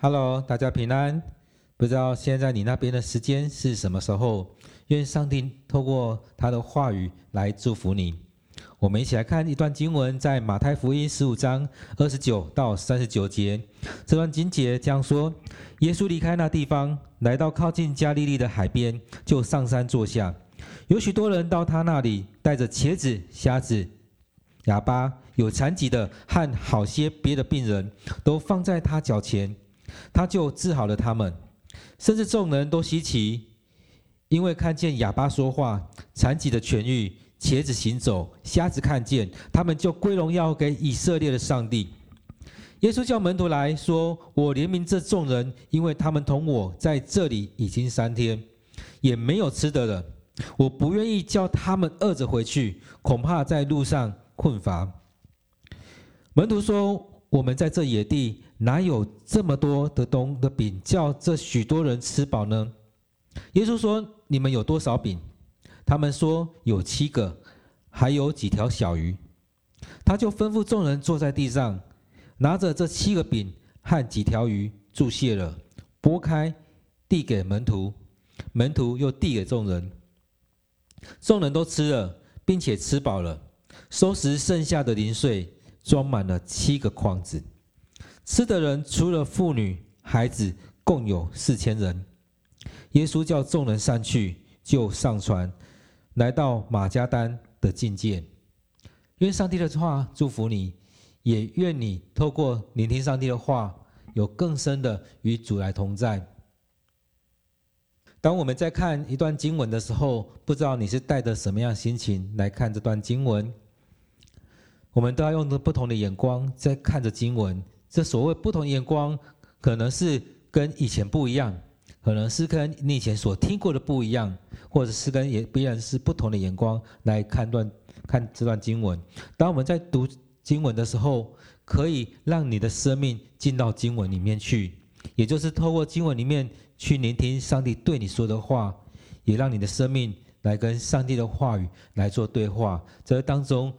Hello，大家平安。不知道现在你那边的时间是什么时候？愿上帝透过他的话语来祝福你。我们一起来看一段经文，在马太福音十五章二十九到三十九节。这段经节这样说：耶稣离开那地方，来到靠近加利利的海边，就上山坐下。有许多人到他那里，带着瘸子、瞎子、哑巴、有残疾的和好些别的病人，都放在他脚前。他就治好了他们，甚至众人都稀奇，因为看见哑巴说话，残疾的痊愈，瘸子行走，瞎子看见，他们就归荣耀给以色列的上帝。耶稣叫门徒来说：“我怜悯这众人，因为他们同我在这里已经三天，也没有吃的了。我不愿意叫他们饿着回去，恐怕在路上困乏。”门徒说：“我们在这野地。”哪有这么多的东的饼，叫这许多人吃饱呢？耶稣说：“你们有多少饼？”他们说：“有七个，还有几条小鱼。”他就吩咐众人坐在地上，拿着这七个饼和几条鱼，祝谢了，拨开，递给门徒，门徒又递给众人。众人都吃了，并且吃饱了，收拾剩下的零碎，装满了七个筐子。吃的人除了妇女、孩子，共有四千人。耶稣叫众人散去，就上船，来到马加丹的境界。愿上帝的话祝福你，也愿你透过聆听上帝的话，有更深的与主来同在。当我们在看一段经文的时候，不知道你是带着什么样心情来看这段经文？我们都要用着不同的眼光在看着经文。这所谓不同眼光，可能是跟以前不一样，可能是跟你以前所听过的不一样，或者是跟也别人是不同的眼光来看段看这段经文。当我们在读经文的时候，可以让你的生命进到经文里面去，也就是透过经文里面去聆听上帝对你说的话，也让你的生命来跟上帝的话语来做对话。这当中，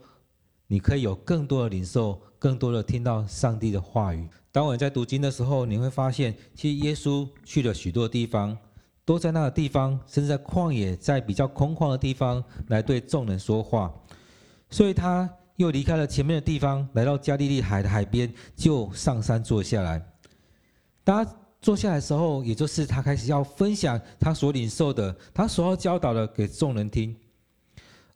你可以有更多的领受。更多的听到上帝的话语。当我们在读经的时候，你会发现，其实耶稣去了许多地方，都在那个地方，甚至在旷野，在比较空旷的地方来对众人说话。所以他又离开了前面的地方，来到加利利海的海边，就上山坐下来。当他坐下来的时候，也就是他开始要分享他所领受的，他所要教导的给众人听。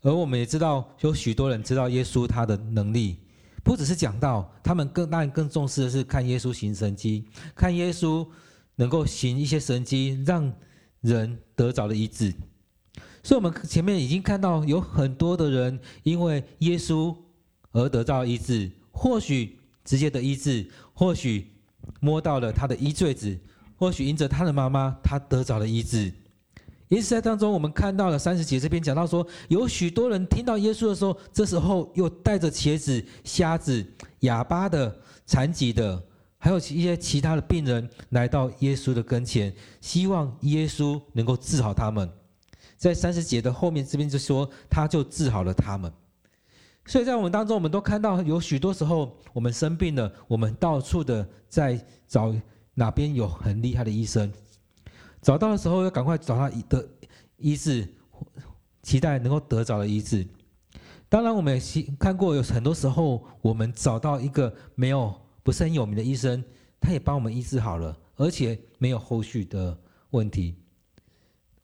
而我们也知道，有许多人知道耶稣他的能力。不只是讲道，他们更当然更重视的是看耶稣行神迹，看耶稣能够行一些神迹，让人得着了医治。所以，我们前面已经看到有很多的人因为耶稣而得到医治，或许直接的医治，或许摸到了他的衣坠子，或许因着他的妈妈，他得着了医治。因此，在当中，我们看到了三十节这边讲到说，有许多人听到耶稣的时候，这时候又带着瘸子、瞎子、哑巴的、残疾的，还有一些其他的病人来到耶稣的跟前，希望耶稣能够治好他们。在三十节的后面这边就说，他就治好了他们。所以在我们当中，我们都看到有许多时候，我们生病了，我们到处的在找哪边有很厉害的医生。找到的时候要赶快找他医的医治，期待能够得着的医治。当然，我们也看过有很多时候，我们找到一个没有不是很有名的医生，他也帮我们医治好了，而且没有后续的问题。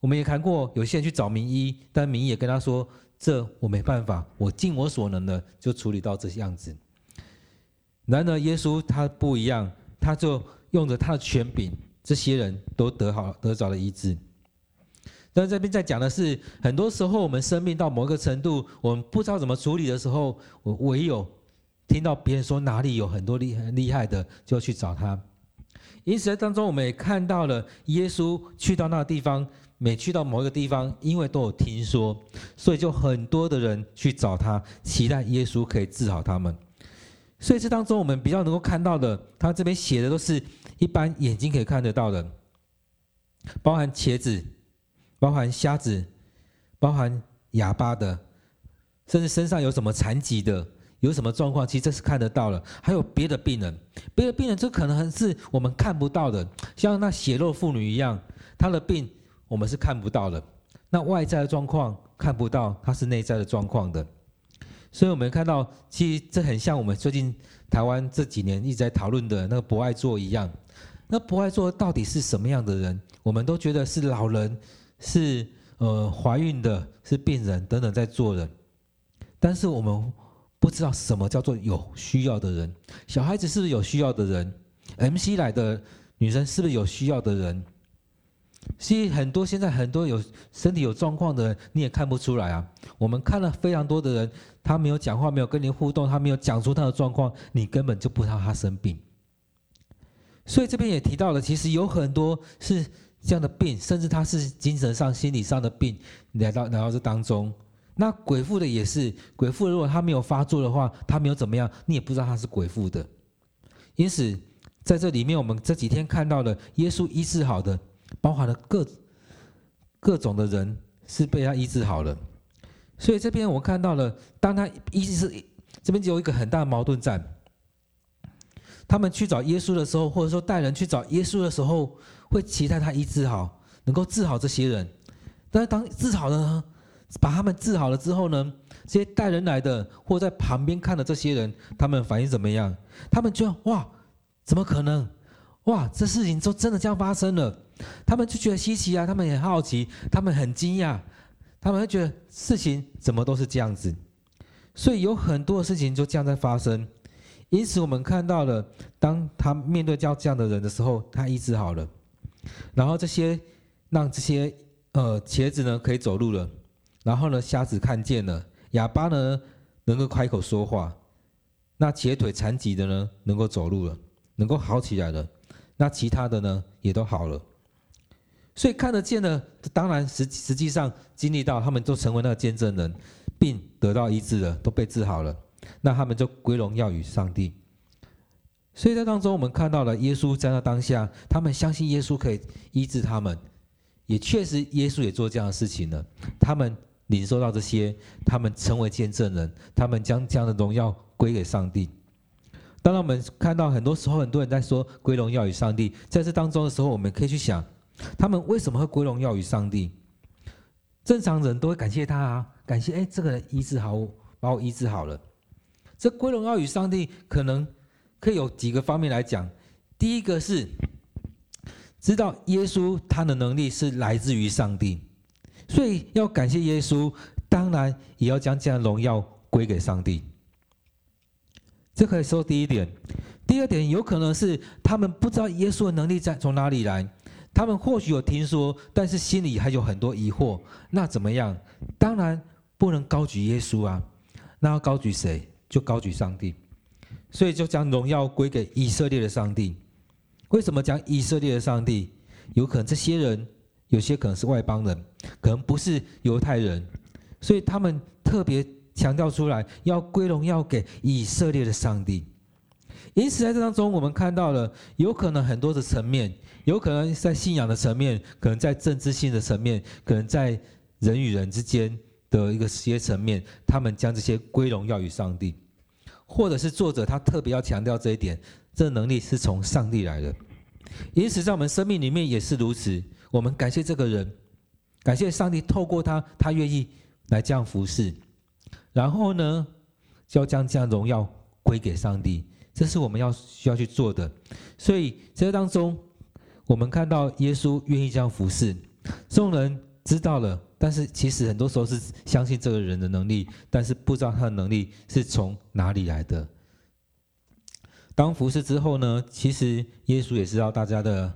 我们也看过有些人去找名医，但名医也跟他说：“这我没办法，我尽我所能的就处理到这样子。”然而，耶稣他不一样，他就用着他的权柄。这些人都得好得着了医治，但这边在讲的是，很多时候我们生病到某个程度，我们不知道怎么处理的时候，我唯有听到别人说哪里有很多厉害厉害的，就去找他。因此在当中，我们也看到了耶稣去到那个地方，每去到某一个地方，因为都有听说，所以就很多的人去找他，期待耶稣可以治好他们。所以这当中，我们比较能够看到的，他这边写的都是。一般眼睛可以看得到的，包含茄子，包含瞎子，包含哑巴的，甚至身上有什么残疾的，有什么状况，其实这是看得到的。还有别的病人，别的病人这可能是我们看不到的，像那血肉妇女一样，她的病我们是看不到的。那外在的状况看不到，她是内在的状况的。所以我们看到，其实这很像我们最近台湾这几年一直在讨论的那个博爱座一样。那博爱座到底是什么样的人？我们都觉得是老人，是呃怀孕的，是病人等等在做的。但是我们不知道什么叫做有需要的人。小孩子是不是有需要的人？MC 来的女生是不是有需要的人？其实很多现在很多有身体有状况的人，你也看不出来啊。我们看了非常多的人，他没有讲话，没有跟你互动，他没有讲出他的状况，你根本就不知道他生病。所以这边也提到了，其实有很多是这样的病，甚至他是精神上、心理上的病来到来到这当中。那鬼附的也是，鬼附如果他没有发作的话，他没有怎么样，你也不知道他是鬼附的。因此，在这里面我们这几天看到的耶稣医治好的，包含了各各种的人是被他医治好了。所以这边我看到了，当他医治是这边就有一个很大的矛盾在。他们去找耶稣的时候，或者说带人去找耶稣的时候，会期待他医治好，能够治好这些人。但是当治好了呢，把他们治好了之后呢，这些带人来的或在旁边看的这些人，他们反应怎么样？他们就哇，怎么可能？哇，这事情就真的这样发生了？他们就觉得稀奇啊，他们很好奇，他们很惊讶，他们会觉得事情怎么都是这样子？所以有很多的事情就这样在发生。因此，我们看到了，当他面对叫这样的人的时候，他医治好了，然后这些让这些呃瘸子呢可以走路了，然后呢瞎子看见了，哑巴呢能够开口说话，那瘸腿残疾的呢能够走路了，能够好起来了，那其他的呢也都好了，所以看得见的，当然实实际上经历到，他们都成为那个见证人，并得到医治了，都被治好了。那他们就归荣耀与上帝，所以在当中我们看到了耶稣在那当下，他们相信耶稣可以医治他们，也确实耶稣也做这样的事情了。他们领受到这些，他们成为见证人，他们将这样的荣耀归给上帝。当然，我们看到很多时候很多人在说归荣耀与上帝，在这当中的时候，我们可以去想，他们为什么会归荣耀于上帝？正常人都会感谢他啊，感谢哎，这个人医治好，把我医治好了。这归荣耀与上帝，可能可以有几个方面来讲。第一个是知道耶稣他的能力是来自于上帝，所以要感谢耶稣，当然也要将这样的荣耀归给上帝。这可以说第一点。第二点，有可能是他们不知道耶稣的能力在从哪里来，他们或许有听说，但是心里还有很多疑惑。那怎么样？当然不能高举耶稣啊，那要高举谁？就高举上帝，所以就将荣耀归给以色列的上帝。为什么讲以色列的上帝？有可能这些人有些可能是外邦人，可能不是犹太人，所以他们特别强调出来，要归荣耀给以色列的上帝。因此在这当中，我们看到了有可能很多的层面，有可能在信仰的层面，可能在政治性的层面，可能在人与人之间。的一个些层面，他们将这些归荣耀于上帝，或者是作者他特别要强调这一点，这能力是从上帝来的。因此，在我们生命里面也是如此。我们感谢这个人，感谢上帝透过他，他愿意来这样服侍，然后呢，就要将这样荣耀归给上帝，这是我们要需要去做的。所以在这当中，我们看到耶稣愿意这样服侍，众人知道了。但是其实很多时候是相信这个人的能力，但是不知道他的能力是从哪里来的。当服侍之后呢，其实耶稣也知道大家的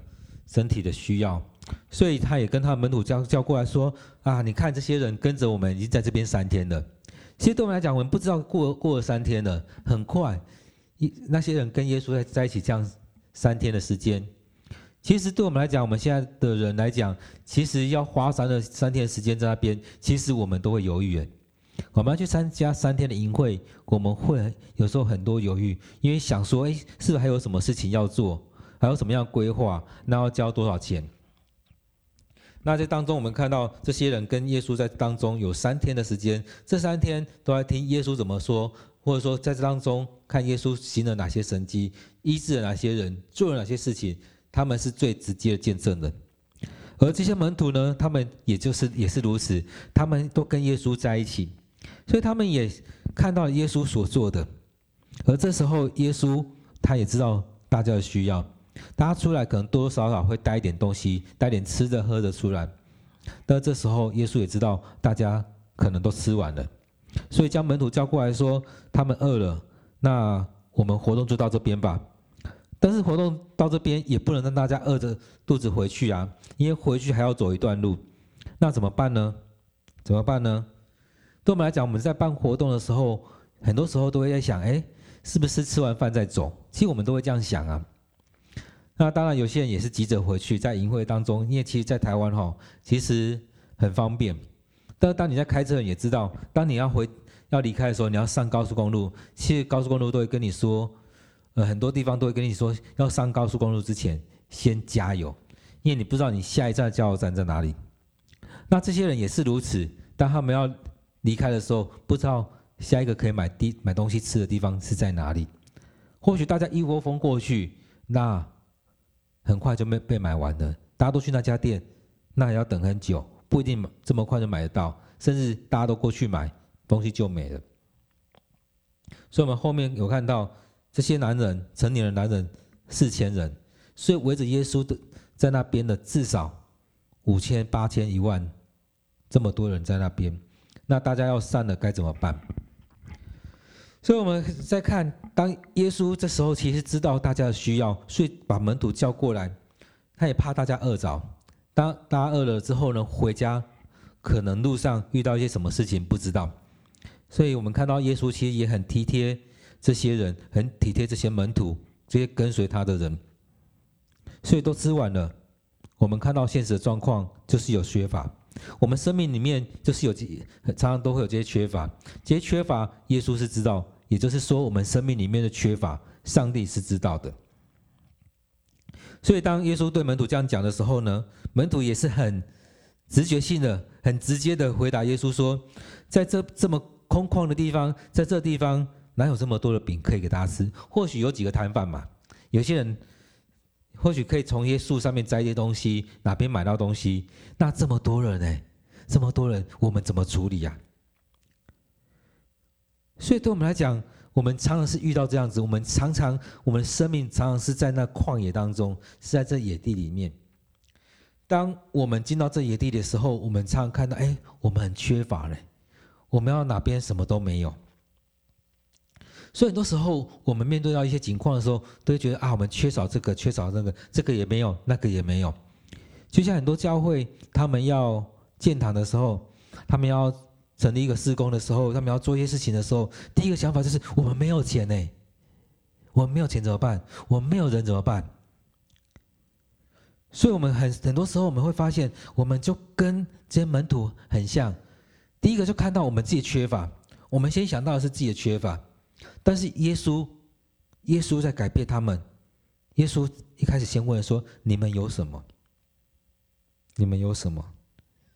身体的需要，所以他也跟他的门徒叫叫过来说：“啊，你看这些人跟着我们已经在这边三天了。其实对我们来讲，我们不知道过过了三天了，很快，一那些人跟耶稣在在一起这样三天的时间。”其实对我们来讲，我们现在的人来讲，其实要花三的三天的时间在那边，其实我们都会犹豫。我们要去参加三天的营会，我们会有时候很多犹豫，因为想说，哎，是不是还有什么事情要做，还有什么样规划，那要交多少钱？那在当中，我们看到这些人跟耶稣在当中有三天的时间，这三天都在听耶稣怎么说，或者说在这当中看耶稣行了哪些神迹，医治了哪些人，做了哪些事情，他们是最直接的见证人。而这些门徒呢，他们也就是也是如此，他们都跟耶稣在一起，所以他们也看到耶稣所做的。而这时候，耶稣他也知道大家的需要，大家出来可能多多少少会带一点东西，带点吃的喝的出来。但这时候，耶稣也知道大家可能都吃完了，所以将门徒叫过来说：“他们饿了，那我们活动就到这边吧。”但是活动到这边也不能让大家饿着肚子回去啊，因为回去还要走一段路，那怎么办呢？怎么办呢？对我们来讲，我们在办活动的时候，很多时候都会在想，哎，是不是吃完饭再走？其实我们都会这样想啊。那当然，有些人也是急着回去，在营会当中，因为其实，在台湾哈，其实很方便。但当你在开车，也知道，当你要回要离开的时候，你要上高速公路，其实高速公路都会跟你说。呃，很多地方都会跟你说，要上高速公路之前先加油，因为你不知道你下一站加油站在哪里。那这些人也是如此，当他们要离开的时候，不知道下一个可以买地买东西吃的地方是在哪里。或许大家一窝蜂过去，那很快就被被买完了。大家都去那家店，那还要等很久，不一定这么快就买得到，甚至大家都过去买东西就没了。所以，我们后面有看到。这些男人，成年的男人四千人，所以围着耶稣的在那边的至少五千、八千、一万，这么多人在那边，那大家要散了该怎么办？所以我们再看，当耶稣这时候其实知道大家的需要，所以把门徒叫过来，他也怕大家饿着。当大家饿了之后呢，回家可能路上遇到一些什么事情不知道，所以我们看到耶稣其实也很体贴。这些人很体贴这些门徒，这些跟随他的人，所以都吃完了。我们看到现实的状况就是有缺乏，我们生命里面就是有常常都会有这些缺乏，这些缺乏耶稣是知道，也就是说我们生命里面的缺乏，上帝是知道的。所以当耶稣对门徒这样讲的时候呢，门徒也是很直觉性的、很直接的回答耶稣说：“在这这么空旷的地方，在这地方。”哪有这么多的饼可以给大家吃？或许有几个摊贩嘛，有些人或许可以从一些树上面摘一些东西，哪边买到东西？那这么多人呢？这么多人，我们怎么处理呀？所以对我们来讲，我们常常是遇到这样子，我们常常我们生命常常是在那旷野当中，是在这野地里面。当我们进到这野地的时候，我们常常看到，哎，我们很缺乏嘞，我们要哪边什么都没有。所以很多时候，我们面对到一些情况的时候，都会觉得啊，我们缺少这个，缺少那个，这个也没有，那个也没有。就像很多教会，他们要建堂的时候，他们要成立一个施工的时候，他们要做一些事情的时候，第一个想法就是我们没有钱呢，我们没有钱怎么办？我们没有人怎么办？所以，我们很很多时候我们会发现，我们就跟这些门徒很像。第一个就看到我们自己缺乏，我们先想到的是自己的缺乏。但是耶稣，耶稣在改变他们。耶稣一开始先问说：“你们有什么？你们有什么？”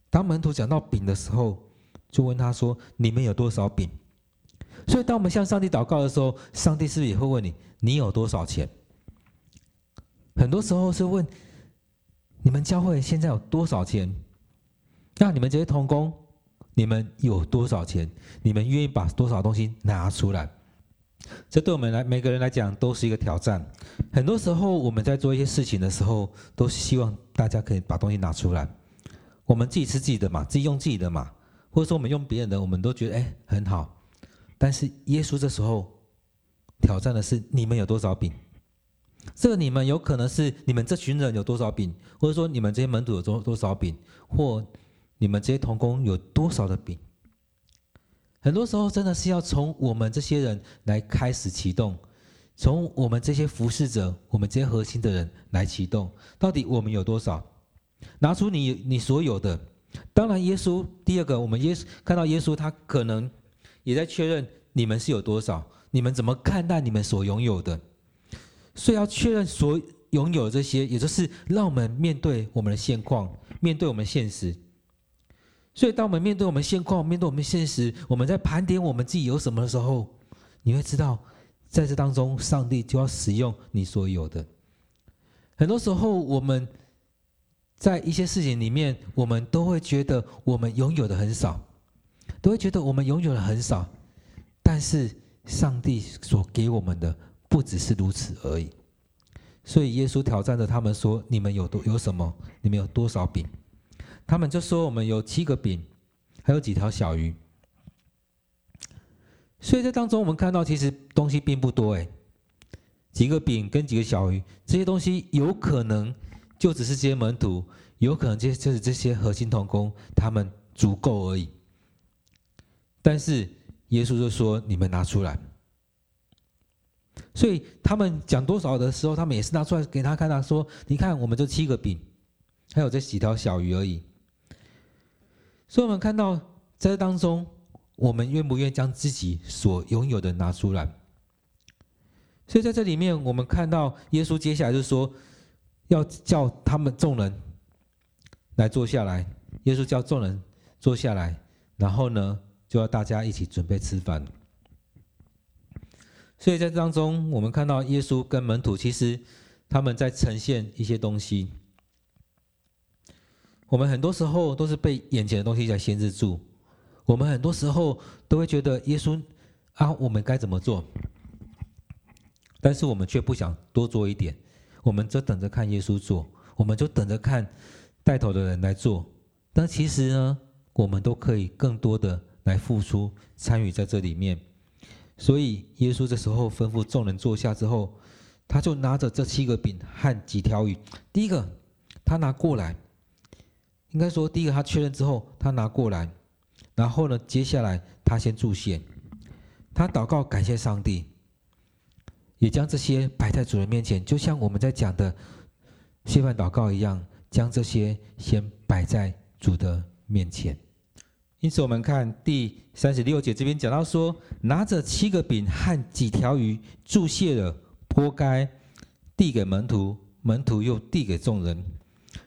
当门徒讲到饼的时候，就问他说：“你们有多少饼？”所以，当我们向上帝祷告的时候，上帝是不是也会问你：“你有多少钱？”很多时候是问你们教会现在有多少钱？那你们这些同工，你们有多少钱？你们愿意把多少东西拿出来？这对我们来每个人来讲都是一个挑战。很多时候我们在做一些事情的时候，都希望大家可以把东西拿出来。我们自己吃自己的嘛，自己用自己的嘛，或者说我们用别人的，我们都觉得哎很好。但是耶稣这时候挑战的是你们有多少饼？这个你们有可能是你们这群人有多少饼，或者说你们这些门徒有多多少饼，或你们这些同工有多少的饼？很多时候真的是要从我们这些人来开始启动，从我们这些服侍者、我们这些核心的人来启动。到底我们有多少？拿出你你所有的。当然，耶稣第二个，我们耶稣看到耶稣，他可能也在确认你们是有多少，你们怎么看待你们所拥有的？所以要确认所拥有这些，也就是让我们面对我们的现况，面对我们现实。所以，当我们面对我们现况、面对我们现实，我们在盘点我们自己有什么的时候，你会知道，在这当中，上帝就要使用你所有的。很多时候，我们在一些事情里面，我们都会觉得我们拥有的很少，都会觉得我们拥有的很少。但是，上帝所给我们的不只是如此而已。所以，耶稣挑战着他们说：“你们有多有什么？你们有多少饼？”他们就说：“我们有七个饼，还有几条小鱼。”所以在当中，我们看到其实东西并不多，哎。几个饼跟几个小鱼，这些东西有可能就只是这些门徒，有可能就就是这些核心同工他们足够而已。但是耶稣就说：“你们拿出来。”所以他们讲多少的时候，他们也是拿出来给他看，他说：“你看，我们就七个饼，还有这几条小鱼而已。”所以我们看到在这当中，我们愿不愿意将自己所拥有的拿出来？所以在这里面，我们看到耶稣接下来就说，要叫他们众人来坐下来。耶稣叫众人坐下来，然后呢，就要大家一起准备吃饭。所以在这当中，我们看到耶稣跟门徒其实他们在呈现一些东西。我们很多时候都是被眼前的东西在限制住，我们很多时候都会觉得耶稣啊，我们该怎么做？但是我们却不想多做一点，我们就等着看耶稣做，我们就等着看带头的人来做。但其实呢，我们都可以更多的来付出参与在这里面。所以耶稣这时候吩咐众人坐下之后，他就拿着这七个饼和几条鱼。第一个，他拿过来，应该说第一个他确认之后，他拿过来，然后呢，接下来他先祝谢，他祷告感谢上帝。也将这些摆在主人面前，就像我们在讲的谢饭祷告一样，将这些先摆在主的面前。因此，我们看第三十六节这边讲到说，拿着七个饼和几条鱼，祝谢了，拨开，递给门徒，门徒又递给众人。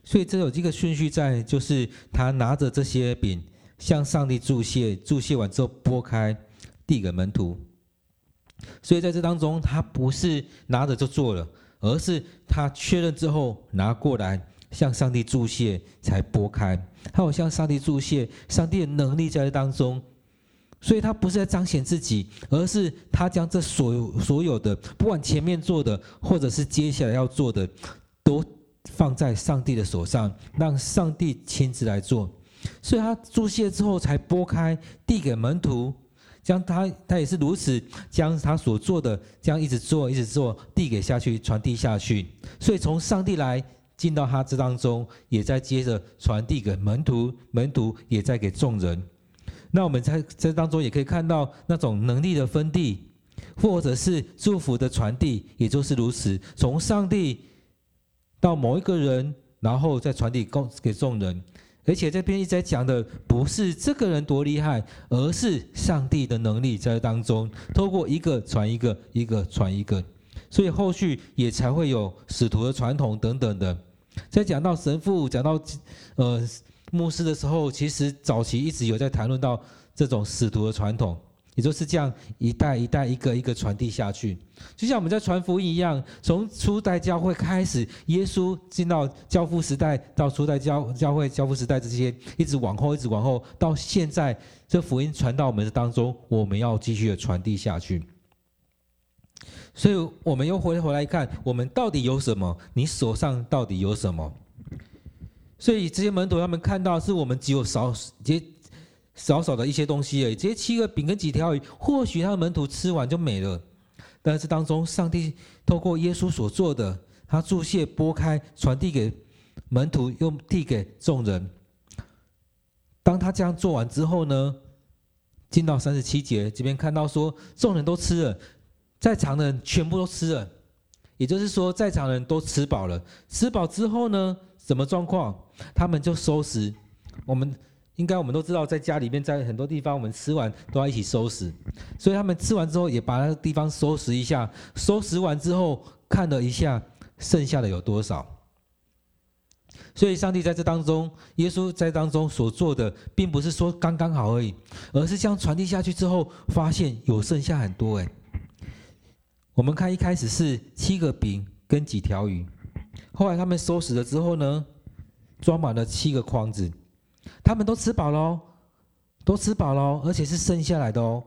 所以，这有这个顺序在，就是他拿着这些饼向上帝祝谢，祝谢完之后拨开，递给门徒。所以在这当中，他不是拿着就做了，而是他确认之后拿过来向上帝祝谢，才拨开。他有向上帝注谢，上帝的能力在这当中。所以他不是在彰显自己，而是他将这所有所有的，不管前面做的，或者是接下来要做的，都放在上帝的手上，让上帝亲自来做。所以他注谢之后才拨开，递给门徒。将他，他也是如此，将他所做的这样一直做，一直做，递给下去，传递下去。所以从上帝来进到他这当中，也在接着传递给门徒，门徒也在给众人。那我们在这当中也可以看到那种能力的分地，或者是祝福的传递，也就是如此，从上帝到某一个人，然后再传递给给众人。而且这边一直在讲的不是这个人多厉害，而是上帝的能力在当中，透过一个传一个，一个传一个，所以后续也才会有使徒的传统等等的。在讲到神父、讲到呃牧师的时候，其实早期一直有在谈论到这种使徒的传统。也就是这样一代一代一个一个传递下去，就像我们在传福音一样，从初代教会开始，耶稣进到教父时代，到初代教教会教父时代这些，一直往后，一直往后，到现在，这福音传到我们的当中，我们要继续的传递下去。所以，我们又回回来看，我们到底有什么？你手上到底有什么？所以，这些门徒他们看到，是我们只有少这。少少的一些东西而已，这些七个饼跟几条鱼，或许他的门徒吃完就没了。但是当中，上帝透过耶稣所做的，他注谢、拨开、传递给门徒，又递给众人。当他这样做完之后呢，进到三十七节这边看到说，众人都吃了，在场的人全部都吃了，也就是说，在场的人都吃饱了。吃饱之后呢，什么状况？他们就收拾我们。应该我们都知道，在家里面，在很多地方，我们吃完都要一起收拾。所以他们吃完之后，也把那个地方收拾一下。收拾完之后，看了一下剩下的有多少。所以，上帝在这当中，耶稣在当中所做的，并不是说刚刚好而已，而是将传递下去之后，发现有剩下很多。诶，我们看一开始是七个饼跟几条鱼，后来他们收拾了之后呢，装满了七个筐子，他们都吃饱了，哦都吃饱了，哦而且是剩下来的哦。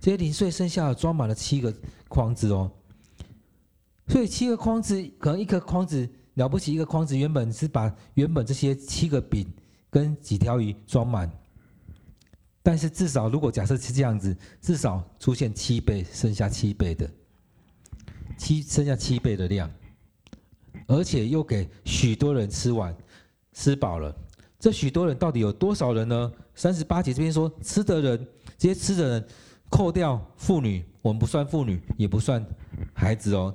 这些零碎剩下的装满了七个筐子哦，所以七个筐子可能一个筐子了不起，一个筐子原本是把原本这些七个饼跟几条鱼装满，但是至少如果假设是这样子，至少出现七倍，剩下七倍的。七，剩下七倍的量，而且又给许多人吃完，吃饱了。这许多人到底有多少人呢？三十八节这边说，吃的人，这些吃的人。扣掉妇女，我们不算妇女，也不算孩子哦，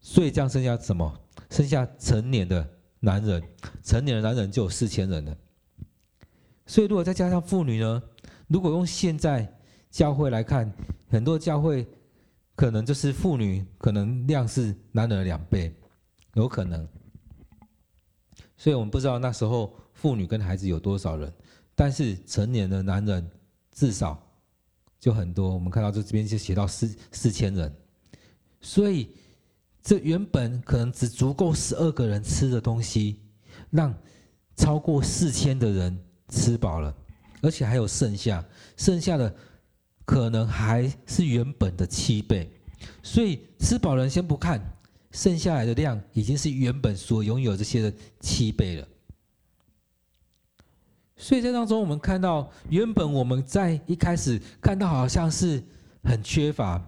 所以这样剩下什么？剩下成年的男人，成年的男人就有四千人了。所以如果再加上妇女呢？如果用现在教会来看，很多教会可能就是妇女可能量是男人的两倍，有可能。所以我们不知道那时候妇女跟孩子有多少人，但是成年的男人至少。就很多，我们看到这这边就写到四四千人，所以这原本可能只足够十二个人吃的东西，让超过四千的人吃饱了，而且还有剩下，剩下的可能还是原本的七倍，所以吃饱人先不看，剩下来的量已经是原本所拥有这些的七倍了。所以在当中，我们看到原本我们在一开始看到好像是很缺乏、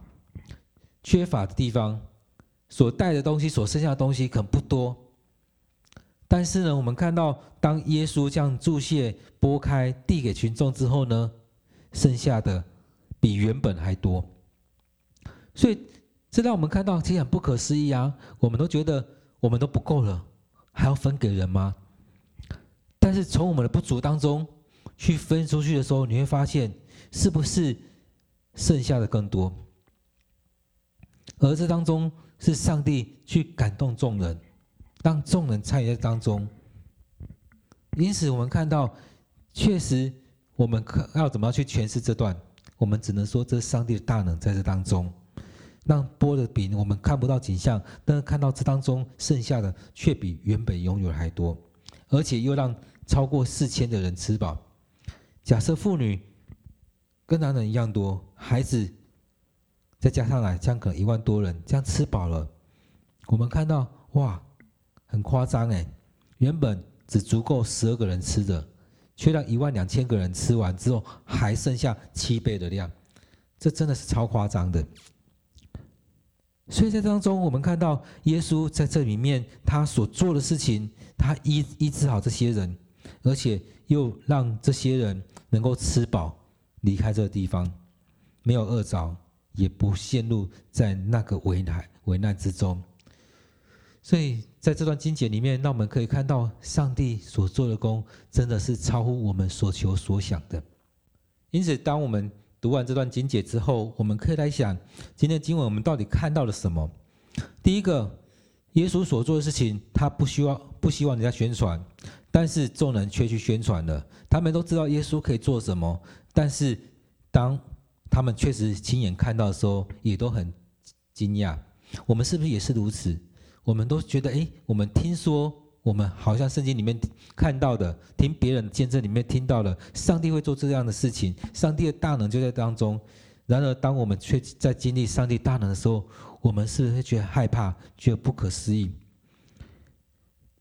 缺乏的地方，所带的东西、所剩下的东西可能不多。但是呢，我们看到当耶稣将祝谢拨开递给群众之后呢，剩下的比原本还多。所以这让我们看到其实很不可思议啊！我们都觉得我们都不够了，还要分给人吗？但是从我们的不足当中去分出去的时候，你会发现是不是剩下的更多？而这当中是上帝去感动众人，让众人参与在当中。因此，我们看到确实我们可要怎么样去诠释这段？我们只能说，这上帝的大能在这当中，让剥的饼我们看不到景象，但是看到这当中剩下的却比原本拥有的还多，而且又让。超过四千的人吃饱，假设妇女跟男人一样多，孩子再加上来，这样可能一万多人这样吃饱了。我们看到哇，很夸张哎，原本只足够十二个人吃的，却让一万两千个人吃完之后，还剩下七倍的量，这真的是超夸张的。所以在当中，我们看到耶稣在这里面他所做的事情，他医医治好这些人。而且又让这些人能够吃饱，离开这个地方，没有饿着，也不陷入在那个危难危难之中。所以在这段经节里面，让我们可以看到上帝所做的工，真的是超乎我们所求所想的。因此，当我们读完这段经节之后，我们可以来想，今天经文我们到底看到了什么？第一个，耶稣所做的事情，他不希望不希望人家宣传。但是众人却去宣传了，他们都知道耶稣可以做什么，但是当他们确实亲眼看到的时候，也都很惊讶。我们是不是也是如此？我们都觉得，哎，我们听说，我们好像圣经里面看到的，听别人见证里面听到了，上帝会做这样的事情，上帝的大能就在当中。然而，当我们却在经历上帝大能的时候，我们是不是会觉得害怕，觉得不可思议？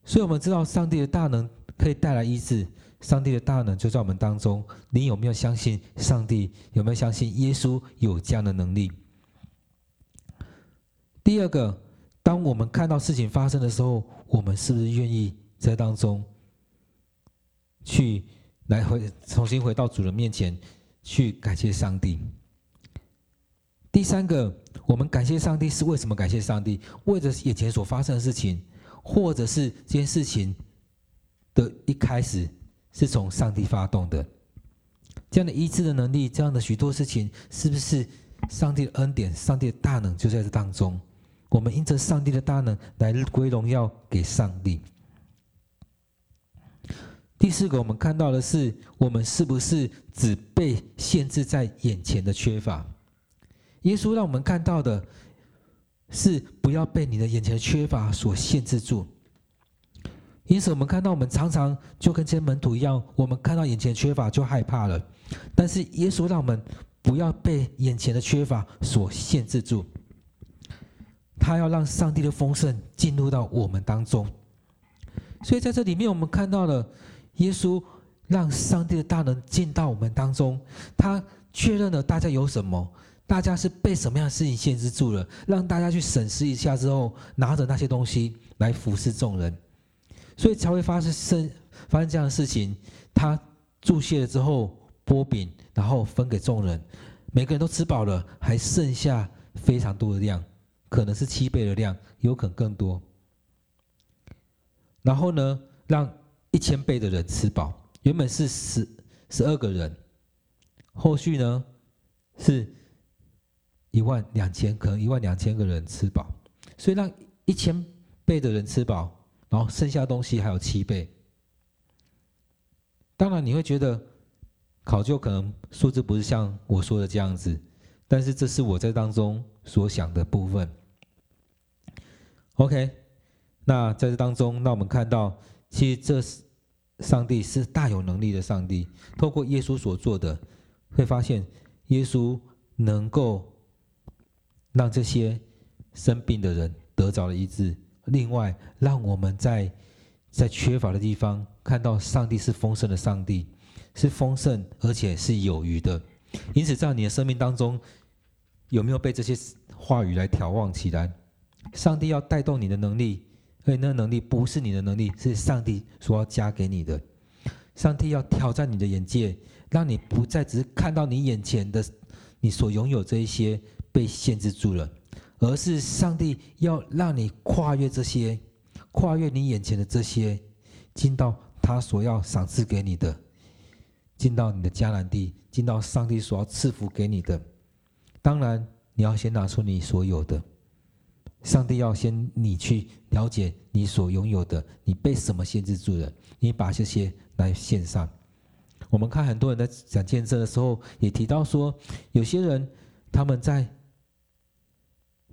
所以，我们知道上帝的大能。可以带来医治，上帝的大能就在我们当中。你有没有相信上帝？有没有相信耶稣有这样的能力？第二个，当我们看到事情发生的时候，我们是不是愿意在当中去来回重新回到主人面前去感谢上帝？第三个，我们感谢上帝是为什么？感谢上帝，为着眼前所发生的事情，或者是这件事情。的一开始是从上帝发动的，这样的医治的能力，这样的许多事情，是不是上帝的恩典、上帝的大能就在这当中？我们因着上帝的大能来归荣耀给上帝。第四个，我们看到的是，我们是不是只被限制在眼前的缺乏？耶稣让我们看到的，是不要被你的眼前缺乏所限制住。因此，我们看到我们常常就跟这些门徒一样，我们看到眼前缺乏就害怕了。但是耶稣让我们不要被眼前的缺乏所限制住，他要让上帝的丰盛进入到我们当中。所以在这里面，我们看到了耶稣让上帝的大能进到我们当中，他确认了大家有什么，大家是被什么样的事情限制住了，让大家去审视一下之后，拿着那些东西来服侍众人。所以才会发生生发生这样的事情。他注谢了之后，擘饼，然后分给众人，每个人都吃饱了，还剩下非常多的量，可能是七倍的量，有可能更多。然后呢，让一千倍的人吃饱，原本是十十二个人，后续呢是一万两千，可能一万两千个人吃饱，所以让一千倍的人吃饱。然后剩下东西还有七倍。当然你会觉得考究可能数字不是像我说的这样子，但是这是我在当中所想的部分。OK，那在这当中，那我们看到，其实这是上帝是大有能力的上帝。透过耶稣所做的，会发现耶稣能够让这些生病的人得着了医治。另外，让我们在在缺乏的地方看到上帝是丰盛的上帝，是丰盛而且是有余的。因此，在你的生命当中，有没有被这些话语来眺望起来？上帝要带动你的能力，而且那个能力不是你的能力，是上帝所要加给你的。上帝要挑战你的眼界，让你不再只是看到你眼前的你所拥有这一些被限制住了。而是上帝要让你跨越这些，跨越你眼前的这些，进到他所要赏赐给你的，进到你的迦南地，进到上帝所要赐福给你的。当然，你要先拿出你所有的。上帝要先你去了解你所拥有的，你被什么限制住了？你把这些来献上。我们看很多人在讲见证的时候，也提到说，有些人他们在。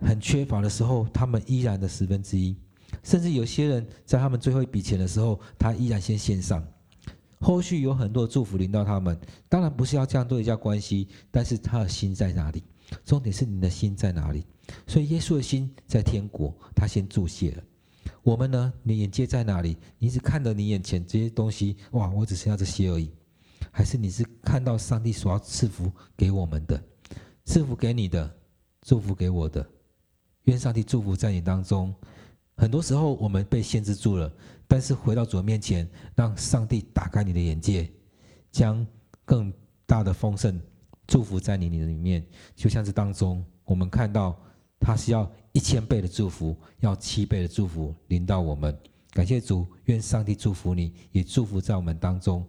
很缺乏的时候，他们依然的十分之一，甚至有些人在他们最后一笔钱的时候，他依然先献上，后续有很多祝福临到他们。当然不是要这样对人家关系，但是他的心在哪里？重点是你的心在哪里？所以耶稣的心在天国，他先注谢了。我们呢？你眼界在哪里？你只看着你眼前这些东西，哇，我只剩下这些而已，还是你是看到上帝所要赐福给我们的，赐福给你的，祝福给我的？愿上帝祝福在你当中。很多时候我们被限制住了，但是回到主面前，让上帝打开你的眼界，将更大的丰盛祝福在你你的里面。就像是当中我们看到，他是要一千倍的祝福，要七倍的祝福临到我们。感谢主，愿上帝祝福你，也祝福在我们当中。